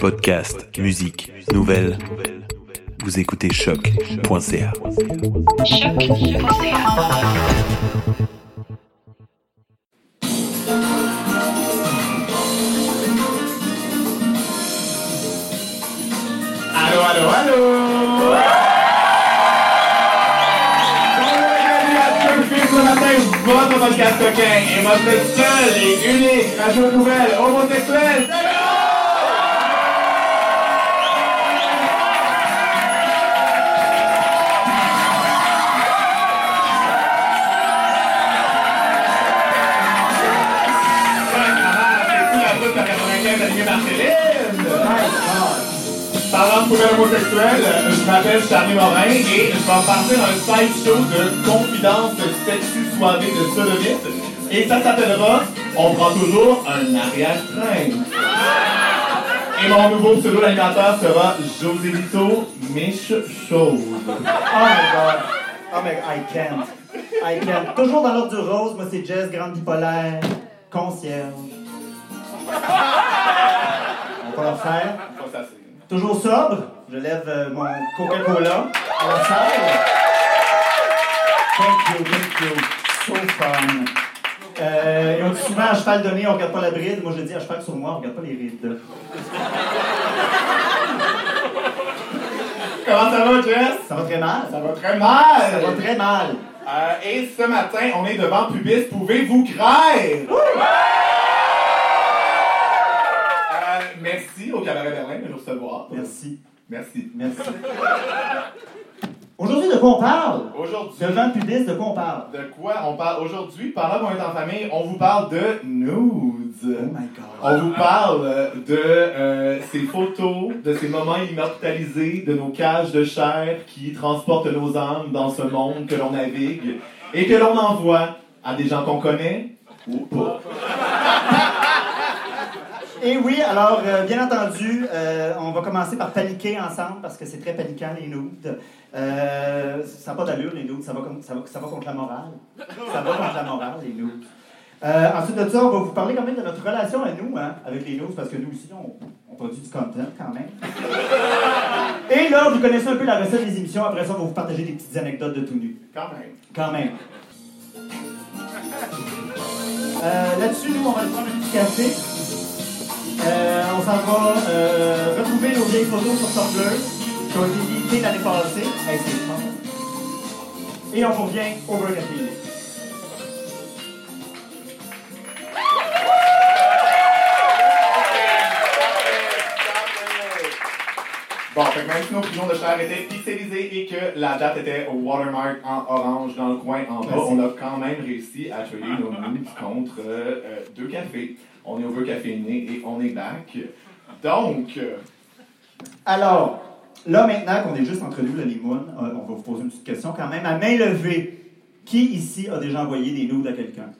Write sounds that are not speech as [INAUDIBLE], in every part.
Podcast, musique, nouvelles. Vous écoutez choc.ca. Allô, allô, allô! Votre podcast coquin et votre seul et unique radio nouvelle homosexuelle. Parlant de poubelle homosexuelle, je m'appelle Charlie Morin et je vais partir un side show de confidence sexy soirée de sodomite. Et ça s'appellera On prend toujours un arrière-train. Et mon nouveau pseudo d'animateur sera José Lito Mich. Oh my god. Oh my I can't. I can't. Toujours dans l'ordre du rose, moi c'est Jess, grande bipolaire, concierge. Le faire. C'est- Toujours sobre, je lève euh, mon Coca-Cola à la salle. Thank you, thank you. So fun. Euh, et on dit souvent à cheval donné, on regarde pas la bride. Moi je dis à cheval sur moi, on regarde pas les rides. [LAUGHS] Comment ça va, Jess? Ça va très mal. Ça va très mal. Ça va très mal. Euh, et ce matin, on est devant Pubis. Pouvez-vous crier? Euh, merci au Cabaret Berlin de nous recevoir. Merci. Merci. Merci. Aujourd'hui, de quoi on parle? Aujourd'hui, Devant le public, de quoi on parle? de quoi on parle aujourd'hui? Pendant qu'on est en famille, on vous parle de nudes. Oh my god. On vous parle euh, de euh, ces photos, de ces moments immortalisés, de nos cages de chair qui transportent nos âmes dans ce monde que l'on navigue et que l'on envoie à des gens qu'on connaît ou pas. Et oui, alors, euh, bien entendu, euh, on va commencer par paniquer ensemble parce que c'est très paniquant, les nudes. Euh, ça n'a pas d'allure, les nudes. Ça va, comme- ça, va, ça va contre la morale. Ça va contre la morale, les nudes. Euh, ensuite de ça, on va vous parler quand même de notre relation à nous, hein, avec les nudes, parce que nous aussi, on, on produit du content quand même. Et là, vous connaissez un peu la recette des émissions. Après ça, on va vous partager des petites anecdotes de tout nu. Quand même. Quand même. Là-dessus, nous, on va prendre un petit café. Euh, on s'en va euh, retrouver nos vieilles photos sur Tumblr qui ont été éditées l'année passée. Hey. Et on revient au Burger Bon, fait que même si nos prisons de chair étaient pixelisées et que la date était au watermark en orange dans le coin en bas, on a quand même réussi à tuer nos nudes contre euh, euh, deux cafés. On est au café né et on est back. Donc, euh, Alors, là, maintenant qu'on est juste entre nous, limoune, euh, on va vous poser une petite question quand même. À main levée, qui ici a déjà envoyé des nudes à quelqu'un?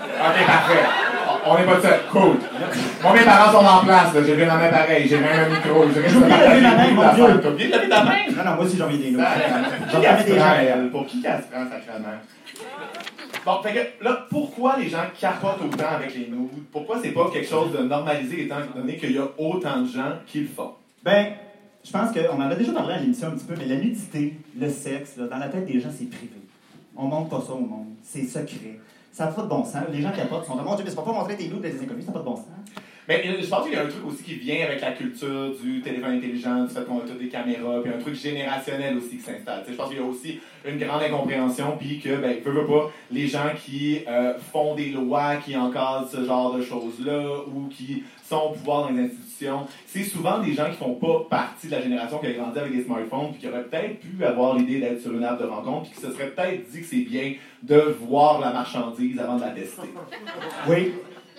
ok, parfait. On- n'est pas de seul. Cool. Moi, mes parents sont en place. J'ai vu ma main pareil. J'ai même un micro. J'ai de lever ma main, mon Dieu. T'as oublié de lever ta main? Non, non, moi aussi j'ai envoyé des J'en ai des gens. elle? Pour qui qu'elle se prend, sacrément? Bon, fait que là, pourquoi les gens capotent autant avec les nudes? Pourquoi c'est pas quelque chose de normalisé étant donné qu'il y a autant de gens qui le font? Ben, je pense qu'on en a déjà parlé à l'émission un petit peu, mais la nudité, le sexe, là, dans la tête des gens, c'est privé. On montre pas ça au monde. C'est secret. Ça n'a pas de bon sens. Les gens capotent, ils sont comme, mon Dieu, mais c'est pas pour montrer tes à des inconnus, ça n'a pas de bon sens. Mais euh, je pense qu'il y a un truc aussi qui vient avec la culture du téléphone intelligent, du fait qu'on a tous des caméras, puis un truc générationnel aussi qui s'installe. Tu Je pense qu'il y a aussi une grande incompréhension, puis que, ben, peu, peu pas, les gens qui euh, font des lois qui encadrent ce genre de choses-là, ou qui sont au pouvoir dans les institutions, c'est souvent des gens qui font pas partie de la génération qui a grandi avec des smartphones, puis qui auraient peut-être pu avoir l'idée d'être sur une app de rencontre, puis qui se seraient peut-être dit que c'est bien de voir la marchandise avant de la tester. [LAUGHS] Oui.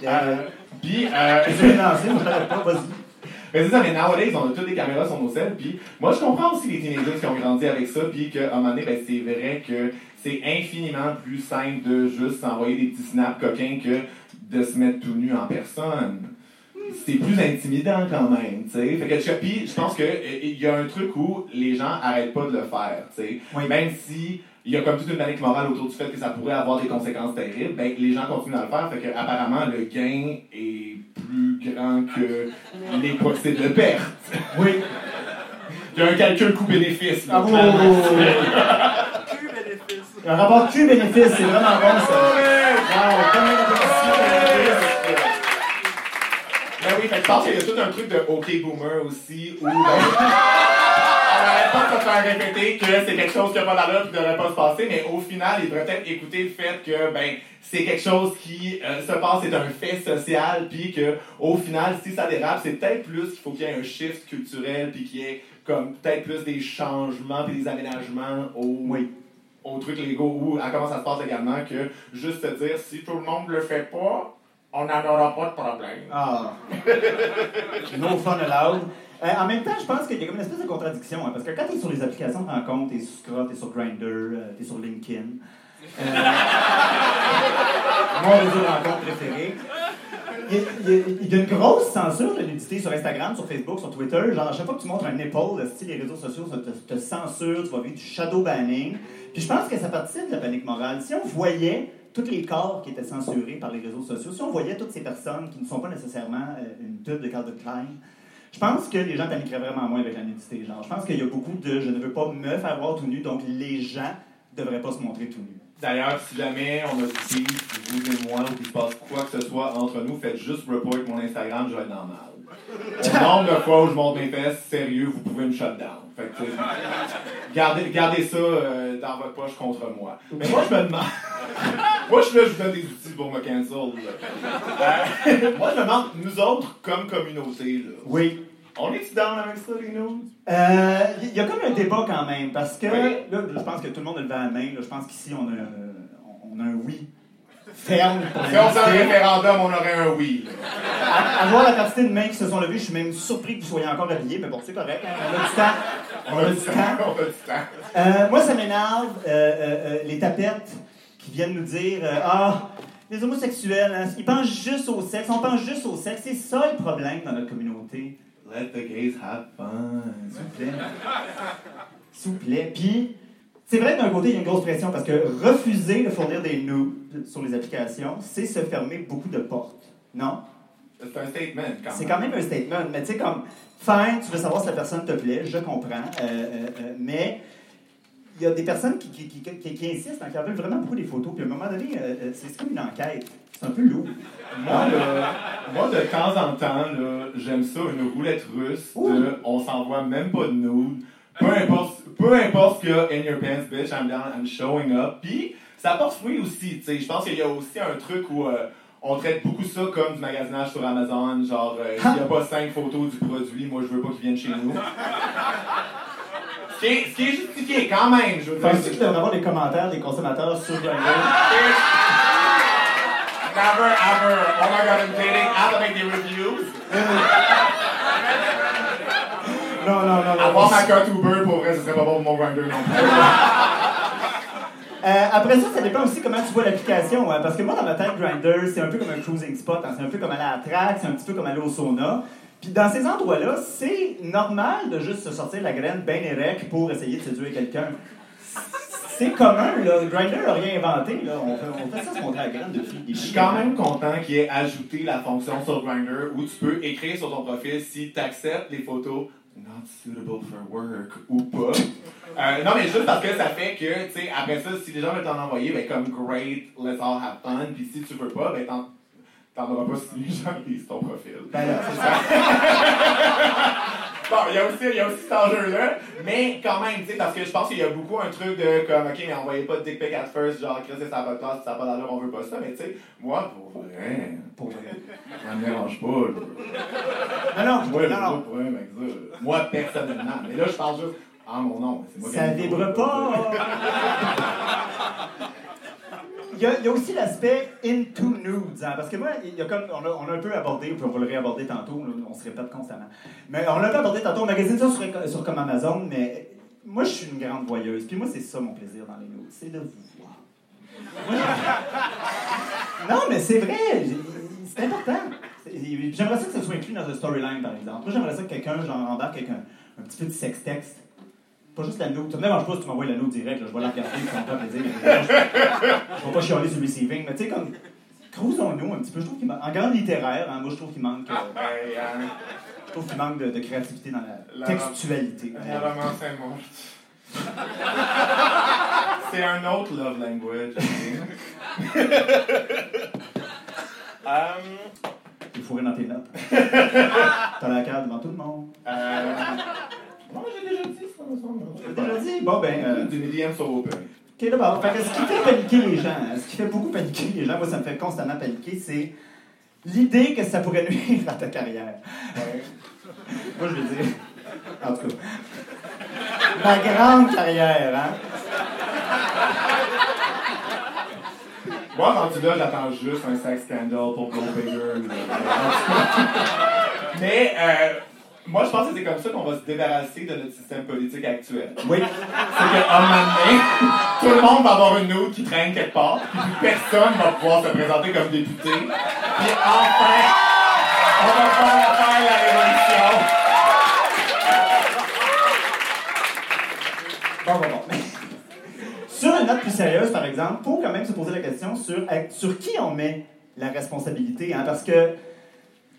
Euh, puis, euh. [LAUGHS] Mais c'est ça, mais nowadays, on a toutes des caméras sur nos selles, puis moi, je comprends aussi les teenagers qui ont grandi avec ça, puis qu'à un moment donné, ben, c'est vrai que c'est infiniment plus simple de juste s'envoyer des petits snaps coquins que de se mettre tout nu en personne. C'est plus intimidant quand même, tu sais. Fait que je- puis je pense que euh, il y a un truc où les gens arrêtent pas de le faire, tu sais. Oui. Même si il y a comme toute une panique morale autour du fait que ça pourrait avoir des conséquences terribles, ben les gens continuent à le faire, fait que apparemment le gain est plus grand que les possibles pertes. Oui. Il y a un calcul coût-bénéfice. Ah, oh, clairement. oh, oh. Un rapport Q-bénéfice, c'est vraiment bon ça. Wow, Que je pense qu'il y a tout un truc de OK Boomer aussi, où ben, [LAUGHS] on n'arrête pas de se faire répéter que c'est quelque chose qui n'a pas d'allure et qui ne devrait pas se passer, mais au final, il devrait peut-être écouter le fait que ben, c'est quelque chose qui euh, se passe, c'est un fait social, puis que au final, si ça dérape, c'est peut-être plus qu'il faut qu'il y ait un shift culturel, puis qu'il y ait comme peut-être plus des changements et des aménagements au, Oui. aux trucs légaux ou à comment ça se passe également que juste te dire si tout le monde le fait pas, on n'en aura pas de problème. Ah. [LAUGHS] No fun allowed. Euh, en même temps, je pense qu'il y a comme une espèce de contradiction, hein, parce que quand tu es sur les applications de rencontre, tu es sur Scott, tu es sur Grindr, tu es sur LinkedIn. Euh, [LAUGHS] mon réseau de rencontre préféré. Il y, a, il y une grosse censure de nudité sur Instagram, sur Facebook, sur Twitter. Genre, à chaque fois que tu montres un épaule, si les réseaux sociaux ça te, te censurent, tu vas vivre du shadow banning. Puis je pense que ça participe de la panique morale. Si on voyait tous les corps qui étaient censurés par les réseaux sociaux, si on voyait toutes ces personnes qui ne sont pas nécessairement euh, une pub de Calvin Klein, je pense que les gens paniqueraient vraiment moins avec la nudité. Genre, je pense qu'il y a beaucoup de je ne veux pas me faire voir tout nu, donc les gens ne devraient pas se montrer tout nus. D'ailleurs, si jamais on a beef, vous et moi, ou qu'il se passe quoi que ce soit entre nous, faites juste report mon Instagram, je vais être dans le nombre de fois où je monte mes fesses, sérieux, vous pouvez me shut down. Fait que, tu sais, gardez, gardez ça euh, dans votre poche contre moi. Mais moi, je me demande. [LAUGHS] moi, je suis là, je vous donne des outils pour me cancel. Euh, moi, je me demande, nous autres, comme communauté, là, Oui. on est-tu down avec ça, les? Euh, Il y a comme un débat quand même, parce que Oui. là, je pense que tout le monde a levé la main. là. je pense qu'ici, on a, euh, on a un oui ferme. pour Si on faisait un référendum, on aurait un oui. À, à voir la quantité de mains qui se sont levées, je suis même surpris que vous soyez encore habillés, mais bon, c'est correct. hein, On a du temps. On a du temps. [LAUGHS] On a du temps. Euh, moi, ça m'énerve, euh, euh, euh, les tapettes qui viennent nous dire euh, Ah, les homosexuels, hein, ils pensent juste au sexe, on pense juste au sexe. C'est ça le problème dans notre communauté. Let the gays have fun. S'il vous plaît. S'il vous plaît. Puis, c'est vrai que d'un côté, il y a une grosse pression parce que refuser de fournir des nudes sur les applications, c'est se fermer beaucoup de portes. Non? C'est un statement, quand C'est même. quand même un statement. Mais tu sais, comme, fine, tu veux savoir si la personne te plaît, je comprends. euh, euh, euh, mais il y a des personnes qui, qui, qui, qui- qui insistent, hein, qui en veulent vraiment beaucoup des photos. Puis à un moment donné, c'est comme une enquête. C'est un peu lourd. Moi, là, moi, de temps en temps, j'aime ça, une roulette russe de on s'envoie même pas de nude. Peu importe, peu importe ce qu'il y a in your pants, bitch, I'm down, I'm showing up. Puis, ça porte fruit aussi, tu sais. Je pense qu'il y a aussi un truc où euh, on traite beaucoup ça comme du magasinage sur Amazon. Genre, euh, s'il n'y a pas cinq photos du produit, moi, je veux pas qu'ils viennent chez nous. [LAUGHS] Ce qui est, ce qui est justifié quand même, je veux dire. Penses-tu qu'il devrait avoir des commentaires des consommateurs sur Grindr? Never ever. Oh my god, I'm dating. I have to make des reviews. [LAUGHS] Non, non, non. Avoir ma cote Uber, pour vrai, ce serait pas bon pour mon grinder non plus. [LAUGHS] Euh, après ça, ça dépend aussi comment tu vois l'application. hein, parce que moi, dans ma tête, Grindr, c'est un peu comme un cruising spot. hein, c'est un peu comme aller à la track, c'est un petit peu comme aller au sauna. Puis dans ces endroits-là, c'est normal de juste se sortir la graine bien érect pour essayer de séduire quelqu'un. C'est commun, là. Grindr n'a rien inventé, là. On fait, on fait ça se montrer la graine depuis des Je suis quand même content qu'il ait ajouté la fonction sur Grindr où tu peux écrire sur ton profil si tu acceptes les photos not suitable for work ou pas. Euh, non, mais juste parce que ça fait que, tu sais, après ça, si les gens veulent t'en envoyer, ben comme great, let's all have fun. Puis si tu veux pas, ben t'en, t'en auras pas si les gens lisent ton profil. Ben là, c'est [LAUGHS] ça. Bon, il y a aussi, il y a aussi cet enjeu-là, mais quand même, tu sais, parce que je pense qu'il y a beaucoup un truc de comme, ok, mais envoyez pas de dick pic at first, genre, Chris, ça n'a pas de classe, ça n'a pas d'allure, on veut pas ça, mais tu sais, moi, pour vrai, Pour vrai. ça me dérange pas, là. Non, non, Moi, non, non. ça. Moi, personnellement, mais là, je parle juste en mon nom, c'est moi Ça vibre pas. [LAUGHS] Il y, a, aussi l'aspect into nudes, hein, parce que moi, il y a comme, on, a, un peu abordé, puis on va le réaborder tantôt, on se répète constamment. Mais on l'a un peu abordé tantôt, on magasine ça sur, sur comme Amazon, mais moi, je suis une grande voyeuse, puis moi, c'est ça mon plaisir dans les nudes, c'est de vous voir. [LAUGHS] Non, mais c'est vrai, c'est important. J'aimerais ça que ça soit inclus dans un storyline, par exemple. Moi, j'aimerais ça que quelqu'un, genre, embarque avec un, un petit peu de sex-texte. Pas juste la note. Ça me dérange pas si tu m'envoies la note direct, là, je vais la regarder, ça me fait plaisir. mais Je vais pas chialer sur le receiving, mais tu sais, comme. Creusons-nous un petit peu. Je trouve qu'il manque. En grande littéraire, hein, moi, je trouve qu'il manque. euh, Ben, euh, je trouve qu'il manque de, de créativité dans la, La- textualité. La romance est morte. C'est un autre love language. Euh, Il faut dans tes notes. [LAUGHS] T'as la carte devant tout le monde. euh, dit? Bon, ben. euh, Du medium sur open. OK, d'abord. Fait que ce qui fait paniquer les gens, ce qui fait beaucoup paniquer les gens, moi, ça me fait constamment paniquer, c'est l'idée que ça pourrait nuire à ta carrière. Ouais. Moi, je veux dire. En tout cas. Ma grande carrière, hein? Moi, rendu là, j'attends juste un sex scandal pour Go Bigger. [LAUGHS] Mais, euh, moi, je pense que c'est comme ça qu'on va se débarrasser de notre système politique actuel. Oui. [LAUGHS] C'est qu'à un moment donné, [LAUGHS] tout le monde va avoir une note qui traîne quelque part, puis personne va pouvoir se présenter comme député. Puis enfin, on va faire faire la révolution. Bon, bon, bon. [LAUGHS] sur une note plus sérieuse, par exemple, il faut quand même se poser la question sur, sur qui on met la responsabilité. Hein, parce que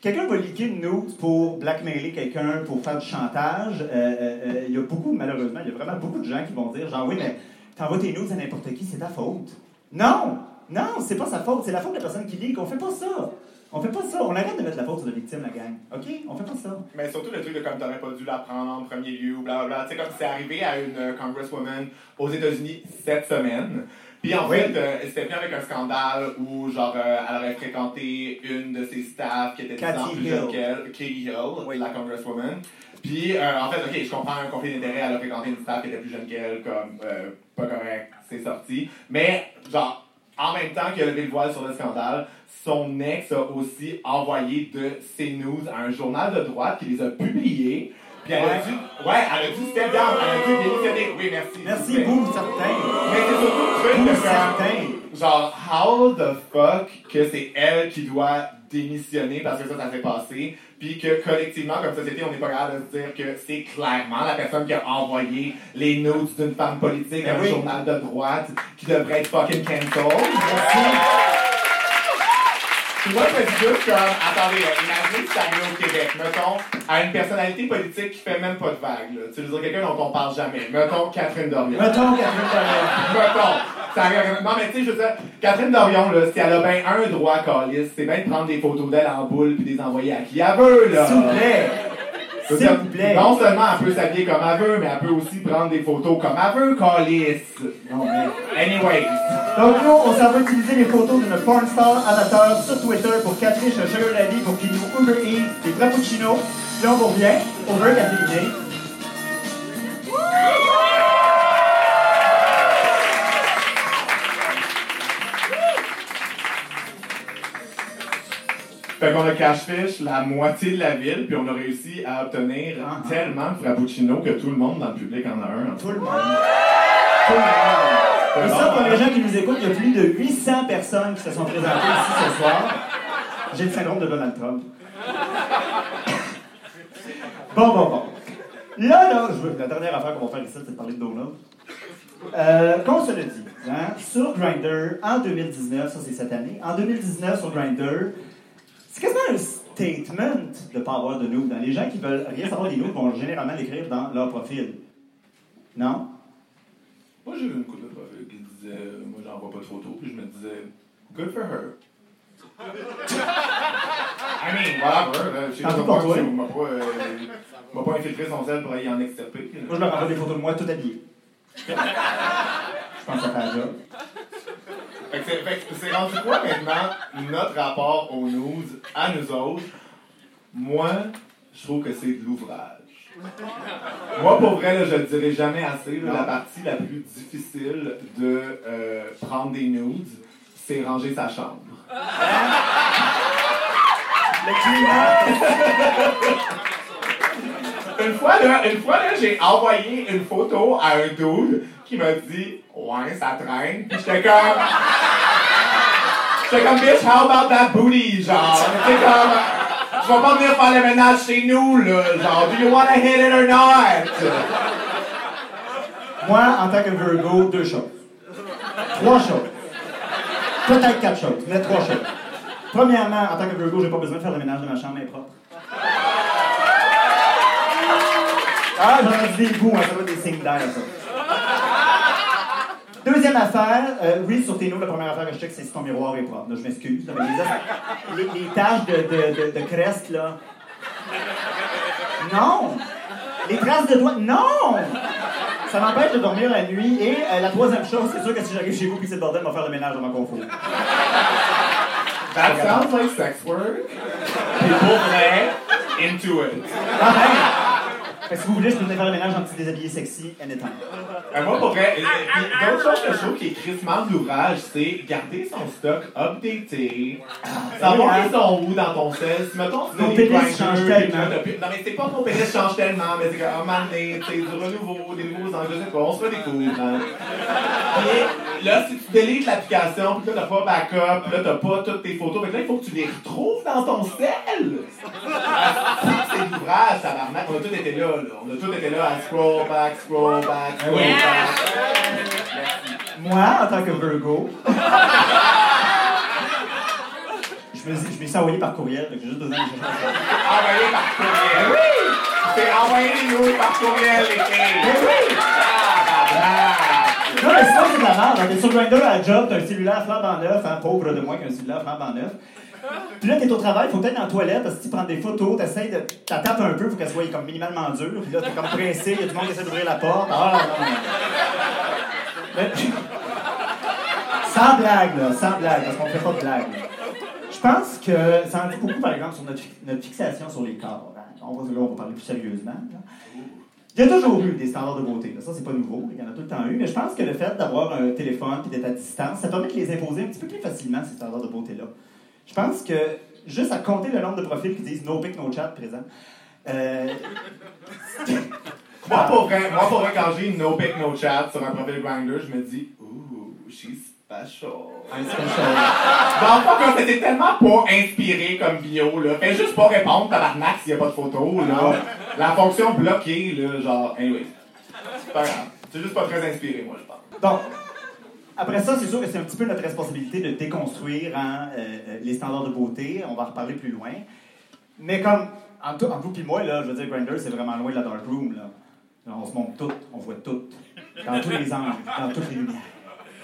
quelqu'un va liquer une note pour blackmailer quelqu'un, pour faire du chantage. euh, euh, euh, Il y a beaucoup, malheureusement, il y a vraiment beaucoup de gens qui vont dire genre, oui, mais t'envoies tes notes à n'importe qui, c'est ta faute. Non! Non, c'est pas sa faute, c'est la faute de la personne qui lit. On fait pas ça. On fait pas ça. On arrête de mettre la faute sur la victime, la gang. OK? On fait pas ça. Mais surtout le truc de comme t'aurais pas dû la prendre en premier lieu, blablabla. Tu sais, comme c'est arrivé à une congresswoman aux États-Unis cette semaine. Puis en Oui. fait, euh, c'était venu avec un scandale où, genre, euh, elle aurait fréquenté une de ses staffs qui était 10 ans Cathy plus jeune qu'elle, Katie Hill, Oui. la congresswoman. Puis, euh, en fait, ok, je comprends un conflit d'intérêt, elle a fréquenté une staff qui était plus jeune qu'elle, comme, pas correct, c'est sorti. Mais, genre, en même temps qu'il a levé le voile sur le scandale, son ex a aussi envoyé de ses news à un journal de droite qui les a publiés. Puis elle a dû, ouais, elle a dû step down, elle a dû démissionner. Oui, merci. Merci, vous, certains. Mais c'est surtout le truc certains. genre, how the fuck que c'est elle qui doit démissionner parce que ça, ça s'est passé, puis que collectivement, comme société, on n'est pas capable de se dire que c'est clairement la personne qui a envoyé les notes d'une femme politique à Ben un oui. journal de droite qui devrait être fucking cancelled. Puis moi, je me dis juste comme, attendez, là, imaginez si ça arrive au Québec, mettons, à une personnalité politique qui fait même pas de vague, là. Tu veux dire quelqu'un dont on parle jamais. Mettons Catherine Dorion. Mettons, Catherine Dorion. Mettons. Ça arrive- Non, mais tu sais, je veux dire, Catherine Dorion, là, si elle a bien un droit, Calis, c'est bien de prendre des photos d'elle en boule puis de les envoyer à qui elle veut, là. S'il vous plaît. S'il vous plaît. Non seulement elle peut s'habiller comme elle veut, mais elle peut aussi prendre des photos comme elle veut, Calis. Non, mais- Anyways. Donc nous, on s'en va utiliser les photos d'une porn star amateur sur Twitter pour catcher chez Sugar Daddy pour qu'il nous Uber Eats des frappuccinos. Puis là, on vous revient. Over caféiné. Fait qu'on a cash-fish la moitié de la ville, puis on a réussi à obtenir Ah, ah. tellement de frappuccino que tout le monde dans le public en a un. Tout le monde. Tout le monde. Et ça, pour les gens qui nous écoutent, il y a plus de 800 personnes qui se sont présentées ici ce soir. J'ai le syndrome de Donald Trump. Bon, bon, bon. Là, là, je veux, la dernière affaire qu'on va faire ici, c'est de parler de Donald. Euh, qu'on se le dit, hein, sur Grindr, en 2019, ça c'est cette année, en 2019 sur Grindr, c'est quasiment un statement de ne pas avoir de nudes. hein. Les gens qui veulent rien savoir des nudes vont généralement l'écrire dans leur profil. Non? Moi, j'ai vu une couple de profils qui disaient euh, Moi, j'en vois pas de photos, puis je me disais Good for her. [LAUGHS] I mean, whatever. là, Je sais pas pourquoi toi. tu m'as pas, euh, m'a pas infiltré son sel pour aller en extirper. Moi, je leur envoie des photos de moi tout habillé. [LAUGHS] je pense que ça fait un job. Fait que c'est- rendu quoi maintenant notre rapport aux news à nous autres? Moi, je trouve que c'est de l'ouvrage. Moi, pour vrai, là, je le dirai jamais assez. là, la partie la plus difficile de euh, prendre des nudes, c'est ranger sa chambre. Le climat. Une fois, là, une fois, là, j'ai envoyé une photo à un dude qui m'a dit Ouais, ça traîne. Puis j'étais comme. J'étais comme, bitch, how about that booty, genre? Sais, comme, je vais pas venir faire le ménage chez nous, là. Genre, do you wanna hit it or not? Moi, en tant que Virgo, deux choses. Trois choses. Peut-être quatre choses, mais trois choses. Premièrement, en tant que Virgo, j'ai pas besoin de faire le ménage de ma chambre, elle propre. Ah, j'en ai des bouts, hein, ça va être des signes d'air, ça. Deuxième affaire, euh, oui, sur tes notes, la première affaire que je check, c'est si ton miroir est propre. Là, je m'excuse, là, mais les, les, les taches de, de, de, de crest, là. Non! Les traces de doigts, non! Ça m'empêche de dormir la nuit. Et euh, la troisième chose, c'est sûr que si j'arrive chez vous puis c'est le bordel, on va faire le ménage dans ma confort. That sounds like sex work. People vrai, into it. Ah, ben, fait que si vous voulez, je peux venir faire le ménage en petit déshabillé sexy, anytime. Euh, moi, pour vrai, euh, puis d'autres choses que je trouve qui est crissement de l'ouvrage, c'est garder son stock updaté, savoir hein. ils sont où dans ton sel. Si, mettons, des pénis changent puis tellement. Non, mais c'est pas que nos pénis changent tellement, mais c'est qu'à un moment donné, tu sais, du renouveau, des nouveaux angles, je sais pas, on se cours. Hein. Là, si tu délites l'application, puis là, t'as pas backup, puis là, t'as pas toutes tes photos, que là, il faut que tu les retrouves dans ton sel. Ah, c'est l'ouvrage, tabarnak. On a tous été là, là. On a tous été là à scroll back, scroll back, scroll oui. back. Moi, en tant que Virgo, [LAUGHS] je me dis, je m'ai envoyé par courriel, donc j'ai juste besoin de ça. Envoyé par courriel. Oui! C'est envoyé les par courriel, les filles. Mais oui! Tabarnak. Non, mais c'est de la merde. T'es sur Grindr à job, t'as un cellulaire flambant neuf, hein, pauvre de moi qui a un cellulaire flambant neuf. Puis là, t'es au travail, faut être dans la toilette, parce que tu prends des photos, t'essayes de. T'as tapes un peu, faut qu'elle soit comme minimalement dure. Puis là, t'es comme pressé, il y a du monde qui essaie d'ouvrir la porte. Ah, [LAUGHS] Sans blague, là, sans blague, parce qu'on fait pas de blague. Je pense que ça en dit beaucoup, par exemple, sur notre, fi- notre fixation sur les corps. hein. On va, là, on parler plus sérieusement. Il y a toujours eu des standards de beauté. Ça, c'est pas nouveau. Il y en a tout le temps eu. Mais je pense que le fait d'avoir un téléphone et d'être à distance, ça permet de les imposer un petit peu plus facilement, ces standards de beauté-là. Je pense que juste à compter le nombre de profils qui disent no pic, no chat présent. euh, [LAUGHS] Moi, pour vrai, moi, pour vrai, quand j'ai no pic, no chat sur un profil Grindr, je me dis, ooh, she's special. un special. Dans le fond, comme c'était tellement pas inspiré comme bio, là. Fais juste pas répondre, tabarnak, s'il y a pas de photo, là. La fonction bloquée, là, genre, anyway. C'est pas grave. C'est juste pas très inspiré, moi, je pense. Donc, après ça, c'est sûr que c'est un petit peu notre responsabilité de déconstruire hein, euh, euh, les standards de beauté. On va en reparler plus loin. Mais comme, en, tout, en vous puis moi, là, je veux dire, Grindr, c'est vraiment loin de la dark room. Là. Là, on se montre tout, on voit tout. Dans tous les angles, dans toutes les lumières.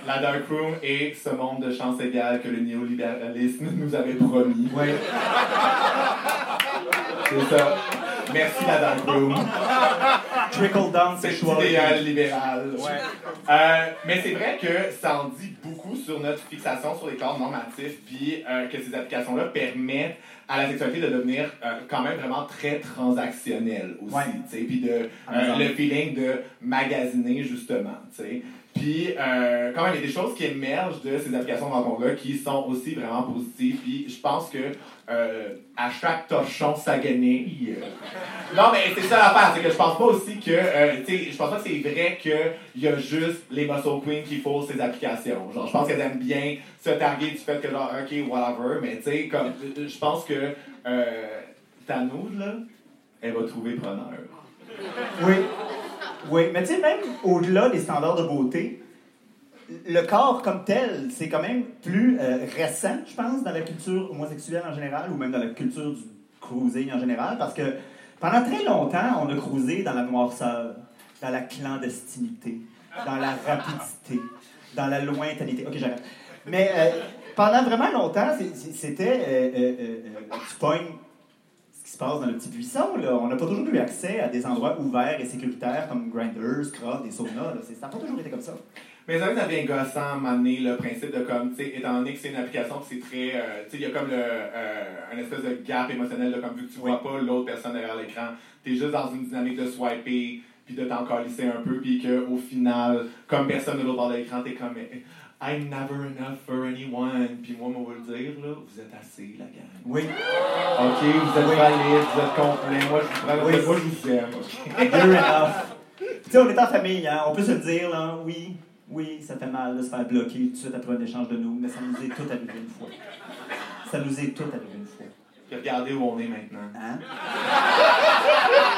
La Dark Room est ce monde de chance égale que le néolibéralisme nous avait promis. Oui. C'est ça. Merci, la Dark Room. Trickle down C'est l'idéal libéral. Euh, mais c'est vrai que ça en dit beaucoup sur notre fixation sur les corps normatifs, puis euh, que ces applications-là permettent à la sexualité de devenir euh, quand même vraiment très transactionnelle aussi, Ouais. tu sais, puis de euh, le feeling de magasiner justement, tu sais. Puis euh, quand même, il y a des choses qui émergent de ces applications de rencontre-là qui sont aussi vraiment positives. Puis je pense que euh, à chaque torchon, ça guenille. Non, mais c'est ça l'affaire, c'est que je pense pas aussi que, euh, tu sais, je pense pas que c'est vrai qu'il y a juste les muscle queens qui font ces applications. Genre, je pense qu'elles aiment bien se targuer du fait que, genre, ok, whatever, mais tu sais, comme, euh, je pense que euh, ta là, elle va trouver preneur. Oui. Oui, mais tu sais, même au-delà des standards de beauté, le corps comme tel, c'est quand même plus euh, récent, je pense, dans la culture homosexuelle en général, ou même dans la culture du cruising en général, parce que pendant très longtemps, on a cruisé dans la noirceur, dans la clandestinité, dans la rapidité, dans la lointainité. Ok, j'arrête. Mais euh, pendant vraiment longtemps, c'était. euh, euh, pognes se passe dans le petit buisson. Là. On n'a pas toujours eu accès à des endroits ouverts et sécuritaires comme Grindr, Scrub, des saunas. Là. Ça n'a pas toujours été comme ça. Mais ça, devient gossant donné, le principe de comme, tu sais, étant donné que c'est une application qui c'est très. euh, tu sais, il y a comme le, euh, un espèce de gap émotionnel, de comme vu que tu vois pas l'autre personne derrière l'écran, t'es juste dans une dynamique de swiper, puis de t'en calisser un peu, puis qu'au final, comme personne de l'autre bord de l'écran, t'es comme. eh, I'm never enough for anyone. Puis moi, moi, je vais le dire, là, vous êtes assez, la gang. Oui. Ok, vous êtes valide, vous êtes complet, moi, je vous prends, Oui. moi, je vous aime, ok? You're enough. Tu sais, on est en famille, hein? on peut se le dire, là, oui. Oui, ça fait mal de se faire bloquer tout de suite après un échange de nous, mais ça nous est tout arrivé une fois. Ça nous est tout arrivé une fois. Puis regardez où on est maintenant. Hein? [LAUGHS]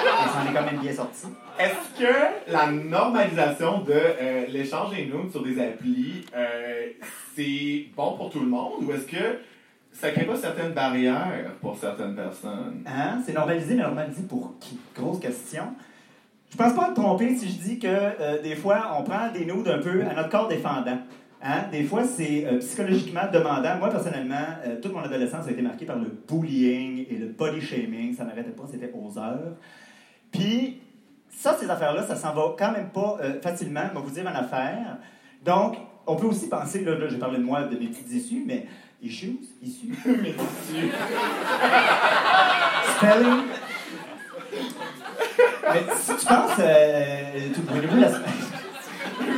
On s'en est quand même bien sorti. Est-ce que la normalisation de euh, l'échange des nudes sur des applis, euh, c'est bon pour tout le monde ou est-ce que ça crée pas certaines barrières pour certaines personnes? Hein? C'est normalisé, mais normalisé pour qui? Grosse question. Je pense pas me tromper si je dis que euh, des fois, on prend des nudes un peu à notre corps défendant. Hein? Des fois, c'est euh, psychologiquement demandant. Moi, personnellement, euh, toute mon adolescence a été marquée par le bullying et le body shaming. Ça n'arrêtait pas, c'était aux heures. Puis, ça, ces affaires-là, ça s'en va quand même pas euh, facilement. Je vais vous dire une affaire. Donc, on peut aussi penser, là, là j'ai parlé de moi, de mes petites issues, mais issues, issues, [LAUGHS] Mais tu- spelling. Mais si tu penses, euh, tu voulez-vous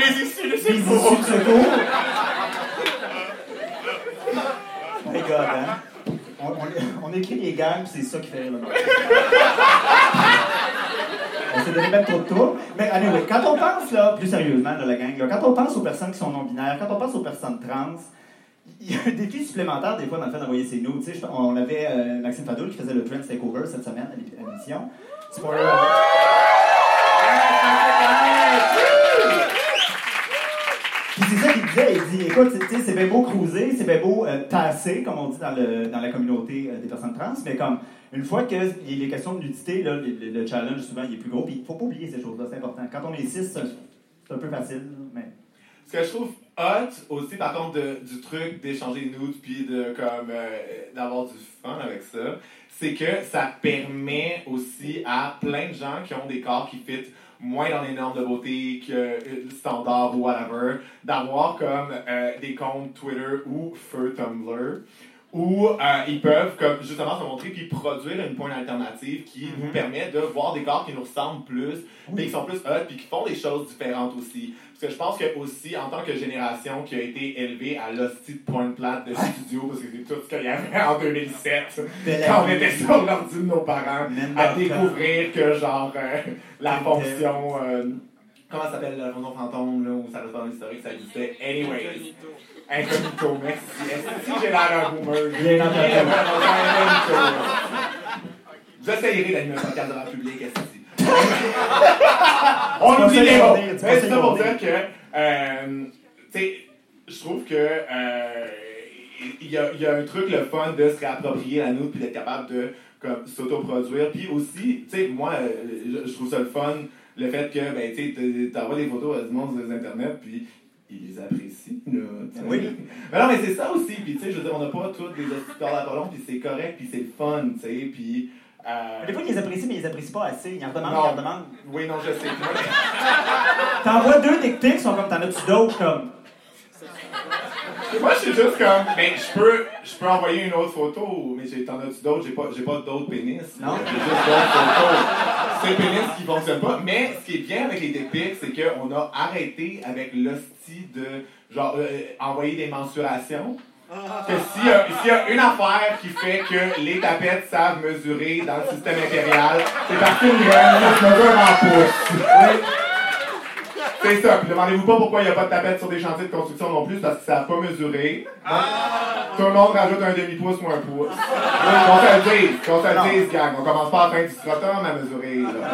la... Mais ici, le Les issues de secours. Oh my God, hein? On, on- on écrit les gangs, c'est ça qui fait rire le monde. On s'est donné même trop de tours. Mais anyway, quand on pense, là, plus sérieusement, de la gang, là, quand on pense aux personnes qui sont non-binaires, quand on pense aux personnes trans, il y a un défi supplémentaire des fois dans le fait d'envoyer ses notes. Tu sais, je- on avait euh, Maxime Fadoul qui faisait le Trends Takeover cette semaine à l'émission. Spoiler Puis c'est ça qu'il disait, il dit, écoute, c'est bien beau cruiser, c'est bien beau euh, tasser, comme on dit dans, le, dans la communauté euh, des personnes trans, mais comme, une fois que il est question de nudité, là, le, le- le challenge, souvent, il est plus gros, puis il faut pas oublier ces choses-là, c'est important. Quand on est six, c'est un peu facile, mais... Ce que je trouve hot aussi, par contre, de- du truc d'échanger des nudes puis de euh, d'avoir du fun avec ça, c'est que ça permet aussi à plein de gens qui ont des corps qui fit moins dans les normes de beauté que euh, standard ou whatever, d'avoir comme euh, des comptes Twitter ou feu Tumblr où euh, ils peuvent comme justement se montrer puis produire une pointe alternative qui nous Mhm. permet de voir des corps qui nous ressemblent plus, Oui. mais qui sont plus hot puis qui font des choses différentes aussi. Parce que je pense que aussi, en tant que génération qui a été élevée à l'hostie de pointe plate de studio, parce que c'est tout ce qu'il y avait en 2007, Belle quand on était sur l'ordi de nos parents, Même à découvrir que genre euh, la fonction... euh, comment ça s'appelle la fonction fantôme, là, où ça reste dans l'historique, ça existait? Anyways. Incognito, merci. Est-ce que j'ai l'air d'un boomer? Bien entendu. Vous essayerez d'animer un podcast devant le public, est-ce que [LAUGHS] On oublie les mots. c'est ça pour dire que, euh, tu sais, je trouve que euh, il y, a, il y a un truc le fun de se réapproprier la note puis d'être capable de comme s'autoproduire. Puis aussi, tu sais, moi, euh, je, je trouve ça le fun, le fait que, ben, tu sais, t'envoies des photos à du monde sur les internet, puis ils les apprécient, là. Oui. Mais non, mais c'est ça aussi, puis tu sais, je veux dire, on n'a pas tous des auditeurs d'Apollon, puis c'est correct, puis c'est le fun, tu sais, puis... euh, Des fois, ils les apprécient, mais ils les apprécient pas assez. Ils en redemandent, Non. ils en redemandent. Oui, non, je sais. [LAUGHS] [LAUGHS] T'envoies deux dick pics, ils sont comme, t'en as-tu d'autres, comme... Moi, je suis juste comme, ben, je peux, je peux envoyer une autre photo, mais j'ai, t'en as-tu d'autres? J'ai pas, j'ai pas d'autres pénis. Non. J'ai juste d'autres photos. C'est pénis qui fonctionne pas. Mais ce qui est bien avec les dick pics, c'est qu'on a arrêté avec l'hostie de, genre, euh, envoyer des mensurations. Que s'il y, a, s'il y a une affaire qui fait que les tapettes savent mesurer dans le système impérial, c'est parce qu'une graine se mesure en pouces. C'est ça. Puis demandez-vous pas pourquoi il n'y a pas de tapette sur des chantiers de construction non plus, parce que ça n'a pas mesuré. Donc, Tout le monde rajoute un demi-pouce ou un pouce. Qu'on se le dise, qu'on se le dise, gang. On commence pas à fin du scrotum à mesurer. Là.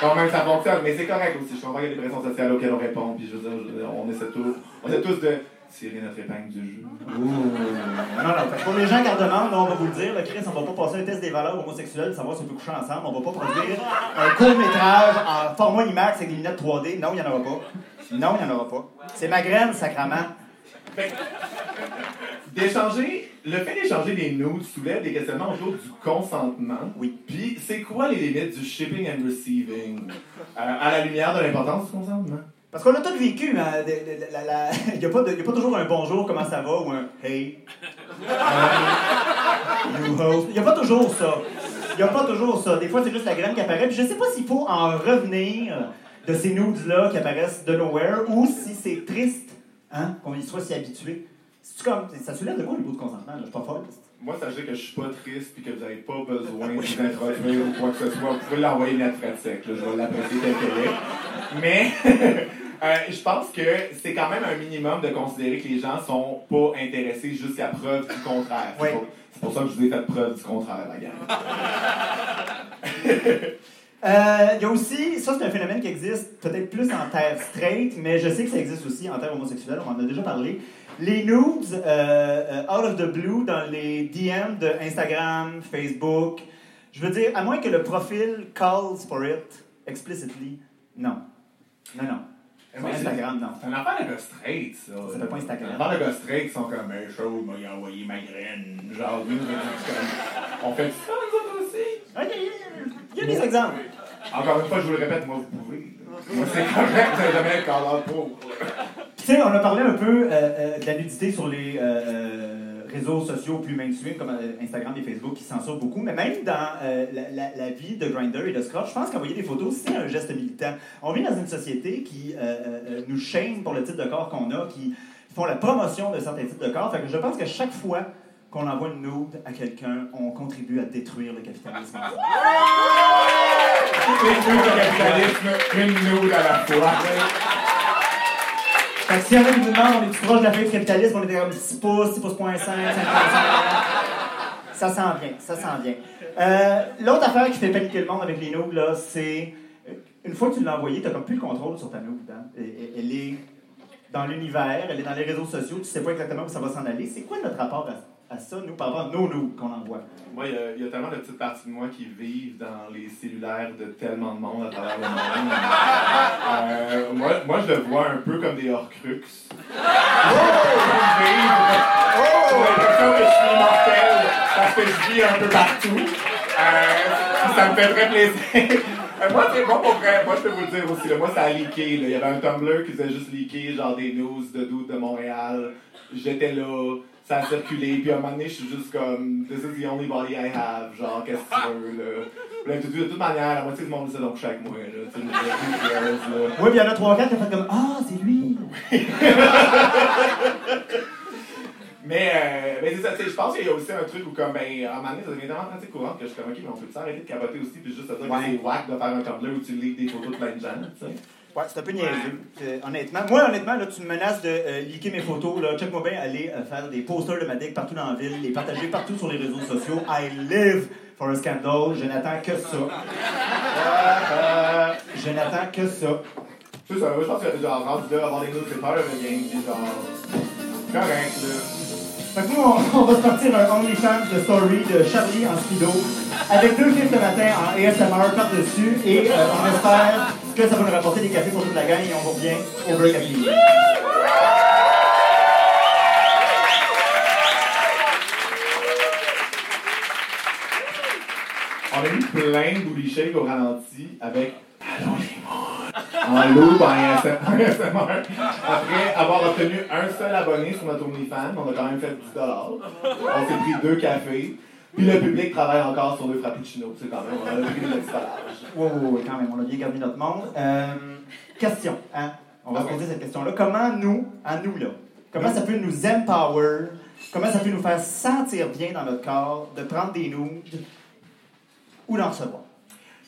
Quand même, ça fonctionne, mais c'est correct aussi. Je comprends qu'il y a des pressions sociales auxquelles on répond, puis je veux dire, je veux dire, on essaie tous, on essaie tous de tirer notre épingle du jeu. Non, non, fait que pour les gens qui en demandent, on va vous le dire, le Chris, on va pas passer un test des valeurs homosexuelles, savoir si on peut coucher ensemble. On va pas produire un court-métrage en format IMAX avec des lunettes 3D. Non, il n'y en aura pas. Non, il n'y en aura pas. C'est ma graine, sacrament. D'échanger, le fait d'échanger des nudes soulève des questionnements autour du consentement. Oui. Puis, c'est quoi les limites du shipping and receiving? Euh, à la lumière de l'importance du consentement? Parce qu'on a tous vécu, hein, il n'y [LAUGHS] a, pas a toujours un bonjour, comment ça va, ou un hey. [LAUGHS] Hey. You host. Il n'y a pas toujours ça. Il n'y a pas toujours ça. Des fois, c'est juste la graine qui apparaît. Puis je sais pas s'il faut en revenir de ces nudes-là qui apparaissent de nowhere ou si c'est triste hein, qu'on y soit si habitué. Comme, ça soulève de quoi le bout de consentement? là? Je suis pas folle. Moi, sachez que je suis pas triste puis que vous n'avez pas besoin de vous introduire ou quoi que ce soit. Vous pouvez l'envoyer une lettre sec, là, je vais l'apprécier tel qu'elle est. Mais, [LAUGHS] Euh, je pense que c'est quand même un minimum de considérer que les gens sont pas intéressés jusqu'à preuve du contraire. C'est Oui. pour- C'est pour ça que je vous ai fait preuve du contraire, la gang. [LAUGHS] Euh, Il y a aussi, ça c'est un phénomène qui existe peut-être plus en terre straight, mais je sais que ça existe aussi en terre homosexuelle, on en a déjà parlé. Les nudes, euh, out of the blue, dans les DM de Instagram, Facebook, je veux dire, à moins que le profil calls for it explicitly, non. Non, non. Instagram, non. C'est un affaire de gars straight, ça. Ça s'appelle pas Instagram. Un affaire de gars straight qui sont comme un show, il m'a envoyé ma graine. Genre, nous, on fait ça, nous autres aussi. Ok, Il y a des exemples. Encore une fois, je vous le répète, moi, vous pouvez. Moi, c'est correct, jamais call out pour. Tu sais, on a parlé un peu euh, euh, de la nudité sur les euh, euh, réseaux sociaux plus mainstream comme euh, Instagram et Facebook qui censurent beaucoup, mais même dans euh, la, la- la vie de Grindr et de Scrub, je pense qu'envoyer des photos, c'est un geste militant. On vit dans une société qui euh, nous shame pour le type de corps qu'on a, qui font la promotion de certains types de corps. Fait que je pense que chaque fois qu'on envoie une nude à quelqu'un, on contribue à détruire le capitalisme, une nude à la fois. Fait que si un nous demande, on est plus proche de la fin du capitalisme, on était comme 6 pouces, 6 pouces, point 5, 5 Ça s'en vient, ça s'en vient. Euh, L'autre affaire qui fait paniquer le monde avec les nudes, là, c'est. euh, Une fois que tu l'as envoyé, tu n'as comme plus le contrôle sur ta nude. hein. Elle, est dans l'univers, elle est dans les réseaux sociaux, tu sais pas exactement où ça va s'en aller. C'est quoi notre rapport à, à ça, nous, par rapport à nos nudes qu'on envoie? Moi, il y, a- il y a tellement de petites parties de moi qui vivent dans les cellulaires de tellement de monde à travers le monde. Euh, moi, moi, je le vois un peu comme des Horcrux. J'ai l'impression que je suis immortel parce que je vis un peu partout. Euh, ça me fait très plaisir. Moi, c'est bon pour vrai. Moi, je peux vous le dire aussi. là. moi, ça a leaké. là. Il y avait un Tumblr qui faisait juste leaker genre des news de doutes de Montréal. J'étais là. Ça a circulé. Puis à un moment donné, je suis juste comme This is the only body I have. Genre, qu'est-ce que tu veux, là? De, toute manière, la moitié du monde disait donc coucher avec moi. Là. Tu sais, là? Oui, puis il y en a 3-4 qui ont fait comme Ah, c'est lui! [LAUGHS] Mais, euh, mais c'est ça, tu sais, je pense qu'il y a aussi un truc où, comme, ben, à un moment donné, ça devient tellement pratique courante que je suis comme, ok, mais on peut arrêter de capoter aussi, puis juste se dire Ouais. que c'est whack de faire un Tumblr où tu lis des photos de plein de gens, tu sais? Ouais, c'est un peu niaiseux, euh, honnêtement. Moi, honnêtement, là, tu me menaces de euh, leaker mes photos. Là. Check-moi bien aller euh, faire des posters de ma dick partout dans la ville, les partager partout sur les réseaux sociaux. I live for a scandal. Je n'attends que ça. Euh, je n'attends que ça. C'est ça, je pense que, genre, rendu là, avoir des c'est peur de game, puis genre, correct, là. Fait que nous, on, va se partir un OnlyFans de story de Charlie en speedo avec deux films de matin en ASMR par-dessus et euh, on espère que ça va nous rapporter des cafés pour toute la gang et on revient au break à fini. On a mis plein de booty au ralenti avec Allons les mots en. [LAUGHS] Après avoir obtenu un seul abonné sur notre OnlyFans, on a quand même fait 10 On s'est pris deux cafés. Puis le public travaille encore sur deux frappuccinos. C'est quand même, on a pris le oui, oui, quand même, on a bien gardé notre monde. Euh, question, hein? On va se poser cette question-là. Comment nous, à nous là, comment ça peut nous empower, comment ça peut nous faire sentir bien dans notre corps de prendre des nudes ou d'en recevoir?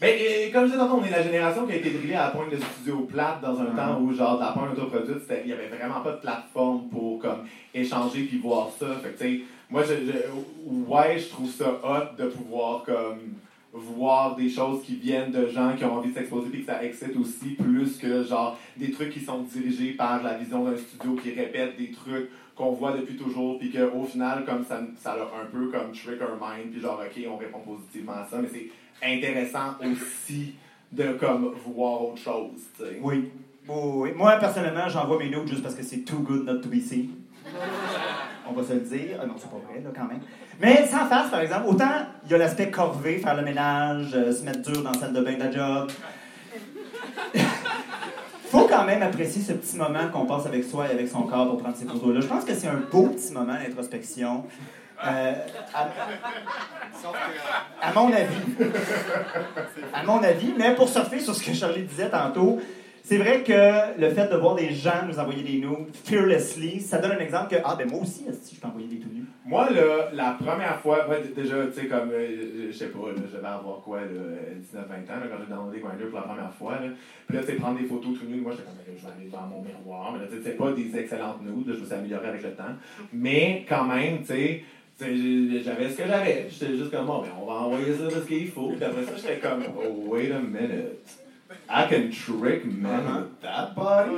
Ben, et comme je disais tantôt, on est la génération qui a été drillée à la pointe de studio plate dans un temps où, genre, de la pointe autoproduite, il y avait vraiment pas de plateforme pour, comme, échanger puis voir ça. Fait que, tu sais, moi, je, je- ouais, je trouve ça hot de pouvoir, comme, voir des choses qui viennent de gens qui ont envie de s'exposer puis que ça excite aussi, plus que, genre, des trucs qui sont dirigés par la vision d'un studio qui répète des trucs qu'on voit depuis toujours puis qu'au final, comme, ça, ça leur un peu, comme, trick our mind puis genre, OK, on répond positivement à ça, mais c'est intéressant aussi de comme voir autre chose, tu sais. Oui. Oui, oui. Moi, personnellement, j'envoie mes nudes juste parce que c'est too good not to be seen. [LAUGHS] On va se le dire. Ah non, c'est pas vrai, là, quand même. Mais sans face, par exemple, autant il y a l'aspect corvée, faire le ménage, euh, se mettre dur dans la salle de bain de la job. [LAUGHS] faut quand même apprécier ce petit moment qu'on passe avec soi et avec son corps pour prendre ces photos-là. Je pense que c'est un beau petit moment d'introspection. Euh, à, mon avis. À mon avis, mais pour surfer sur ce que Charlie disait tantôt, C'est vrai que le fait de voir des gens nous envoyer des nudes fearlessly, ça donne un exemple que, ah ben moi aussi, si je peux envoyer des tout nus? Moi, là, la première fois, déjà, tu sais, comme, euh, je sais pas, je vais avoir quoi, là, 19-20 ans, là, quand j'ai downloadé Grindr pour la première fois. Puis là, tu sais, prendre des photos tout nues, moi, j'étais comme, Ben, je vais aller devant mon miroir, mais là, tu sais, pas des excellentes nudes, je me suis amélioré avec le temps. Mais, quand même, tu sais, j'avais ce que j'avais. J'étais juste comme, bon, ben, on va envoyer ça de ce qu'il faut. Puis après ça, j'étais comme, oh, wait a minute. I can trick men with that body?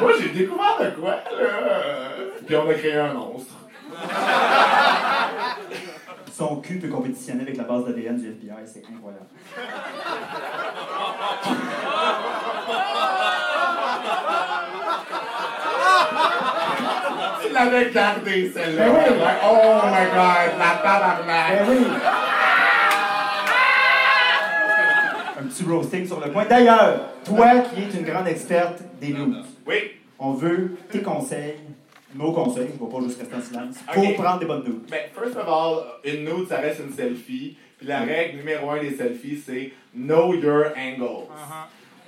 Moi, j'ai découvert de quoi, là? Puis on a créé un monstre. Son cul peut compétitionner avec la base d'ADN du FBI, c'est incroyable. Tu l'avais gardé, celle-là. Ben oui. Like, oh my god, la tabarnak. Ben oui! Un petit roasting sur le point. D'ailleurs, toi qui es une grande experte des nudes, Oui, on veut tes conseils, nos conseils, on va pas juste rester en silence, pour prendre des bonnes nudes. mais first of all, une nude, ça reste une selfie. Puis la règle numéro un des selfies, c'est know your angles.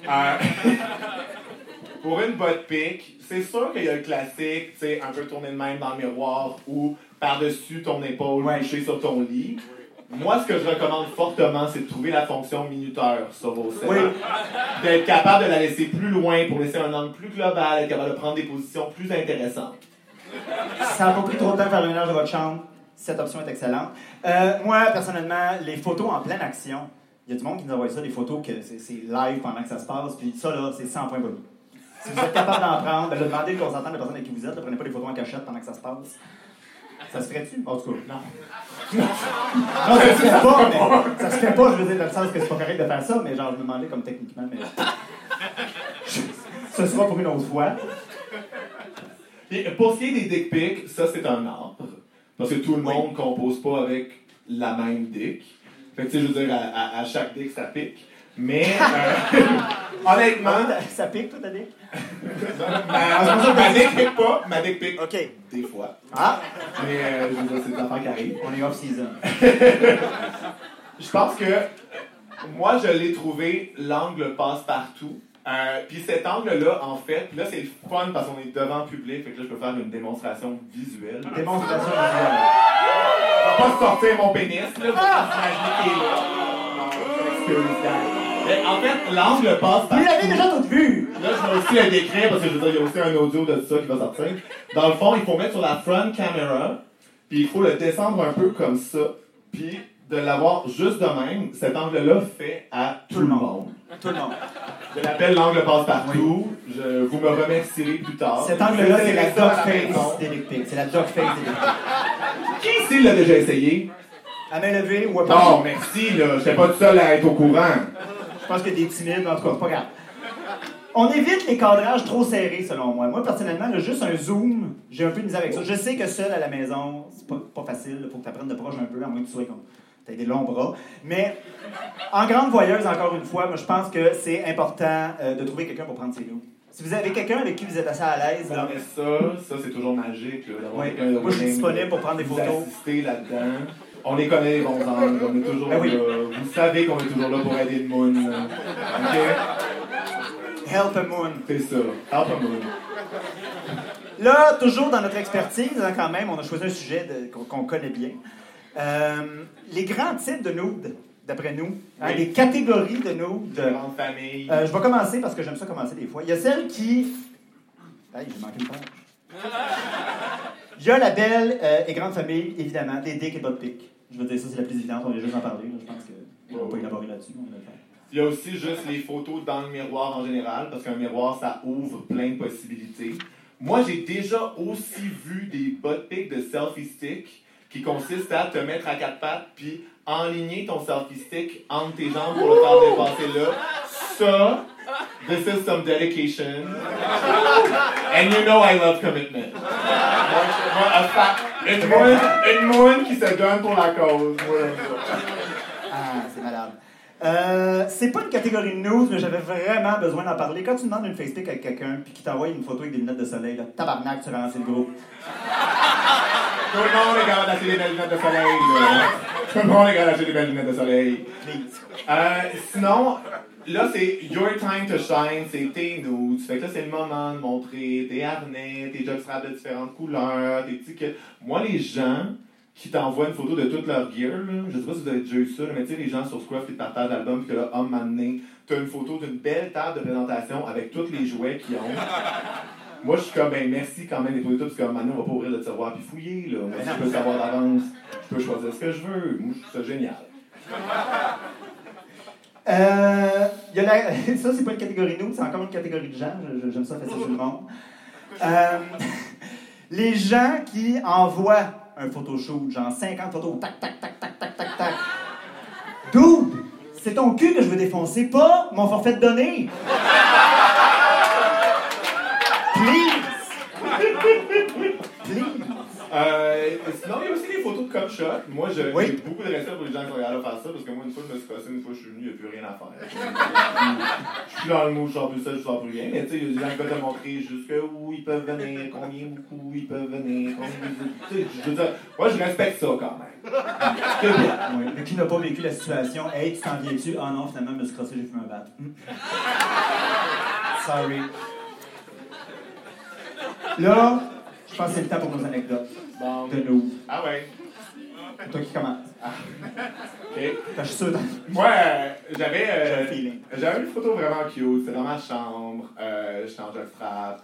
Euh, [LAUGHS] pour une botte pic, c'est sûr qu'il y a le classique, tu sais, un peu tourné de même dans le miroir ou par-dessus ton épaule, Ouais. couché sur ton lit. Moi, ce que je recommande fortement, c'est de trouver la fonction minuteur sur vos selles. Oui. D'être capable de la laisser plus loin pour laisser un angle plus global, être capable de prendre des positions plus intéressantes. Ça n'a pas pris trop de temps de faire le ménage de votre chambre. Cette option est excellente. Euh, moi, personnellement, les photos en pleine action, il y a du monde qui nous envoie ça, des photos que c'est c'est live pendant que ça se passe, puis ça, là, c'est 100 points bonus. Si vous êtes capable d'en prendre, ben, demandez le consentement de la personne avec qui vous êtes, ne prenez pas des photos en cachette pendant que ça se passe. Ça se ferait-tu? En tout cas, non. [LAUGHS] non, ça se fait pas, mais ça se fait pas, je veux dire, dans le sens que c'est pas correct de faire ça, mais genre, je me demandais comme techniquement, mais. Ce sera pour une autre fois. Et pour ce qui est des dick pics, ça c'est un arbre. Parce que tout le Oui. monde compose pas avec la même dick. Fait que tu sais, je veux dire, à, à- à chaque dick, ça pique. Mais, euh, [LAUGHS] honnêtement, Ça pique, toi, t'as dit? ma, ma dick pique pas, ma dick pique OK. des fois. Ah, Mais, euh, c'est des affaires qui arrivent. on est off-season. [LAUGHS] Je pense que moi, je l'ai trouvé l'angle passe-partout. Euh, puis cet angle-là, en fait, là c'est le fun parce qu'on est devant le public, fait que là je peux faire une démonstration visuelle. Démonstration visuelle. Je vais pas sortir mon pénis, là, vous imaginez qu'il est là. Mais en fait, l'angle passe Vous l'avez déjà toutes vues! Là, je vais aussi le décrire parce que je veux dire, il y a aussi un audio de ça qui va sortir. Dans le fond, il faut mettre sur la front camera, puis il faut le descendre un peu comme ça, puis de l'avoir juste de même. Cet angle-là fait à tout, le monde. Tout le monde. Je l'appelle l'angle passe-partout. Je vous me remercierez plus tard. Cet angle-là, c'est la dog face. C'est la dog face. Qui ici l'a déjà essayé? À main levée ou à Non, merci, là. Je pas tout seul à être au courant. Je pense a des timides, en tout cas, pas grave. On évite les cadrages trop serrés, selon moi. Moi, personnellement, là, juste un zoom, j'ai un peu de misère avec ça. Je sais que seul à la maison, c'est pas, pas facile. Il faut que tu apprennes de proche un peu, à moins que tu sois comme. T'as des longs bras. Mais en grande voyeuse, encore une fois, moi, je pense que c'est important euh, de trouver quelqu'un pour prendre ses loups. Si vous avez quelqu'un avec qui vous êtes assez à l'aise, Non, mais ça, ça c'est toujours magique. Là, d'avoir Oui. quelqu'un de Moi, je suis disponible pour prendre des photos. là-dedans. On les connaît, les bons. On est toujours oui. là. Vous savez qu'on est toujours là pour aider le moon. OK? help a moon. C'est ça. Help a moon. Là, toujours dans notre expertise, hein, quand même, on a choisi un sujet qu'on connaît bien. Euh, les grands types de nudes, d'après nous, hein, Oui. les catégories de nudes. Euh, je vais commencer parce que j'aime ça commencer des fois. Il y a celle qui. Hey, j'ai manqué une page. Il y a la belle euh, et grande famille, évidemment, des dicks et pics. Je veux dire, ça, c'est la plus évidente, on vient juste en parler. là. Je pense qu'on ne va pas élaborer là-dessus. Il y a aussi juste les photos dans le miroir en général, parce qu'un miroir, ça ouvre plein de possibilités. Moi, j'ai déjà aussi vu des butt pics de selfie stick qui consistent à te mettre à quatre pattes puis enligner ton selfie stick entre tes jambes pour le faire dépasser là. Ça, this is some dedication. And you know I love commitment. À Une moune, une moune qui se donne pour la cause. Ah, c'est malade. Euh, c'est pas une catégorie de news, mais j'avais vraiment besoin d'en parler. Quand tu demandes une Facebook avec quelqu'un puis qu'il t'envoie une photo avec des lunettes de soleil, là, tabarnak, tu ralentis le groupe. Tout le monde est capable d'acheter des belles lunettes de soleil. là. Tout le monde est capable d'acheter des belles lunettes de soleil. Euh, sinon, là, c'est your time to shine, c'est tes nudes. Fait que là, c'est le moment de montrer tes harnais, tes jockstraps de différentes couleurs, tes que... Moi, les gens qui t'envoient une photo de toute leur gear, là, je sais pas si vous avez déjà eu ça, mais tu sais, les gens sur Scruff qui partagent l'album, puis que là, homme m'amener, t'as une photo d'une belle table de présentation avec tous les jouets qu'ils ont. [LAUGHS] Moi, je suis comme, ben, merci quand même des photos, parce que maintenant, on va pas ouvrir le tiroir puis fouiller, là. Moi, je peux savoir d'avance, je peux choisir ce que je veux. Moi, je trouve ça génial. [LAUGHS] Euh, y a la- [LAUGHS] Ça, c'est pas une catégorie nous, c'est encore une catégorie de gens. J'aime ça faire ça sur le monde. [LAUGHS] Euh, [LAUGHS] les gens qui envoient un photoshoot, genre 50 photos, tac, tac, tac, tac, tac, tac, tac. Dude, c'est ton cul que je veux défoncer, pas mon forfait de données. Please. Please. Euh, sinon, il y a aussi les photos de cop shot. Moi, j'ai Oui. beaucoup de respect pour les gens qui sont capables de faire ça, parce que moi, une fois, je me suis cassé, une fois, je suis venu, il n'y a plus rien à faire. [LAUGHS] je suis dans le mot, je sors plus ça, je sors plus rien. Mais tu sais, il y a des gens qui peuvent te montrer jusqu'où ils peuvent venir, combien beaucoup ils peuvent venir, combien tu sais, je veux dire, moi, je respecte ça quand même. C'est bien. Oui, mais qui n'a pas vécu la situation? Hey, tu t'en viens-tu? Ah non, finalement, je me suis crossé, j'ai fumé un bat. Hmm. Sorry. Là, je pense que c'est le temps pour nos anecdotes Bon. de nous. Ah ouais. Toi qui commence. OK. Je suis sûr dans Moi, euh, j'avais. euh. J'avais une photo vraiment cute, c'était dans ma chambre, euh, j'étais en jockstrap,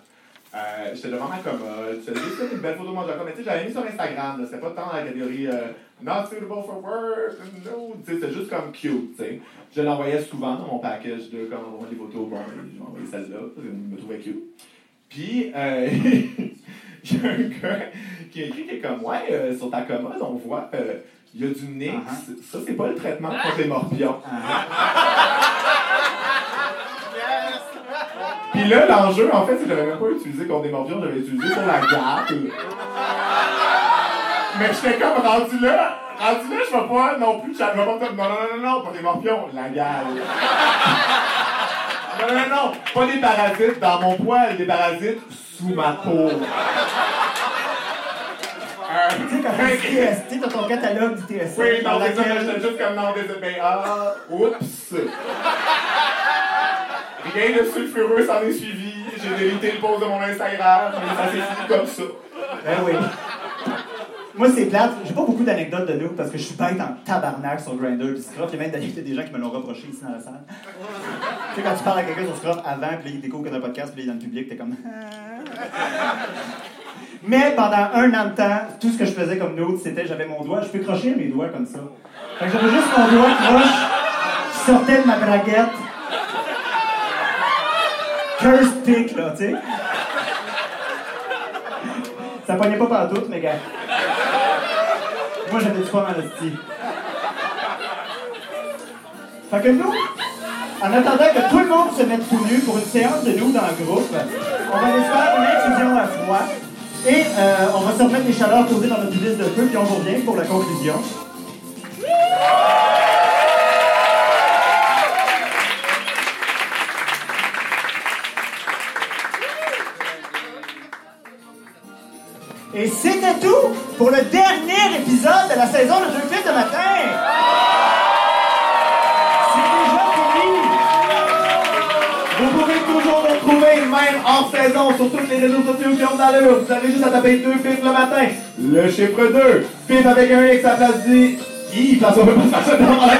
euh, j'étais devant ma commode, j'avais juste une belle photo de mon jockstrap, mais tu sais, j'avais mis sur Instagram, c'était pas tant dans la catégorie euh, not suitable for work, no, tu sais, c'était juste comme cute, tu sais. Je l'envoyais souvent dans mon package de quand on des photos, bon, je envoyer celle-là, parce que je me trouvais cute. Puis, euh, il y a un gars qui a écrit qui est comme, ouais, euh, sur ta commode, on voit, euh, il y a du Nix, Uh-huh. ça c'est pas le traitement contre les morpions. Ah, Puis là, l'enjeu, en fait, c'est que j'avais même pas utilisé contre des morpions, j'avais utilisé sur la garde. Mais j'étais comme rendu là, rendu là, je vais pas non plus, je vais pas non, non, non, non, pas des morpions, la gale. Non, non, non, pas des parasites dans mon poil, des parasites sous ma peau. Euh, Tu sais, quand tu dis TST, t'as ton catalogue du TST. oui, dans mais laquelle- j'étais juste comme non, désolé. Ben, ah, oups. Rien de sulfureux s'en est suivi. J'ai délité le post de mon Instagram, mais ça s'est fini comme ça. Ben oui. Moi, c'est plate. J'ai pas beaucoup d'anecdotes de nous parce que je suis bête en tabarnak sur Grindr puis Scruff. Il y a même des des gens qui me l'ont reproché ici dans la salle. tu sais, quand tu parles à quelqu'un sur Scruff avant, puis il découvre que t'as un podcast, puis il est dans le public, t'es comme. [LAUGHS] Mais pendant un an de temps, tout ce que je faisais comme note, c'était j'avais mon doigt, je peux crocher mes doigts comme ça. Fait que j'avais juste mon doigt croche qui sortait de ma braguette. Curse pick, là, tu sais. Ça pognait pas partout, mais gars. Moi, j'avais du fun le style. Fait que nous, en attendant que tout le monde se mette tout nu pour une séance de nous dans le groupe, on va aller faire une infusion à froid. Et euh, on va se remettre les chaleurs posées dans notre liste de feu, puis on revient pour la conclusion. Et c'était tout pour le dernier épisode de la saison de Fils de matin. Sur tous les réseaux sociaux qui ont de l'allure. Vous avez juste à taper deux fifs le matin. Le chiffre 2. Fif avec un X à place I, parce qu'on peut pas dans la.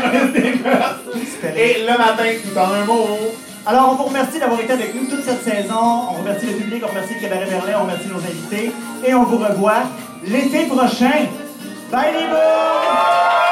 Et le matin, tout en un mot. Alors, on vous remercie d'avoir été avec nous toute cette saison. On remercie le public, on remercie Cabaret Berlin, on remercie nos invités. Et on vous revoit l'été prochain. Bye les boys!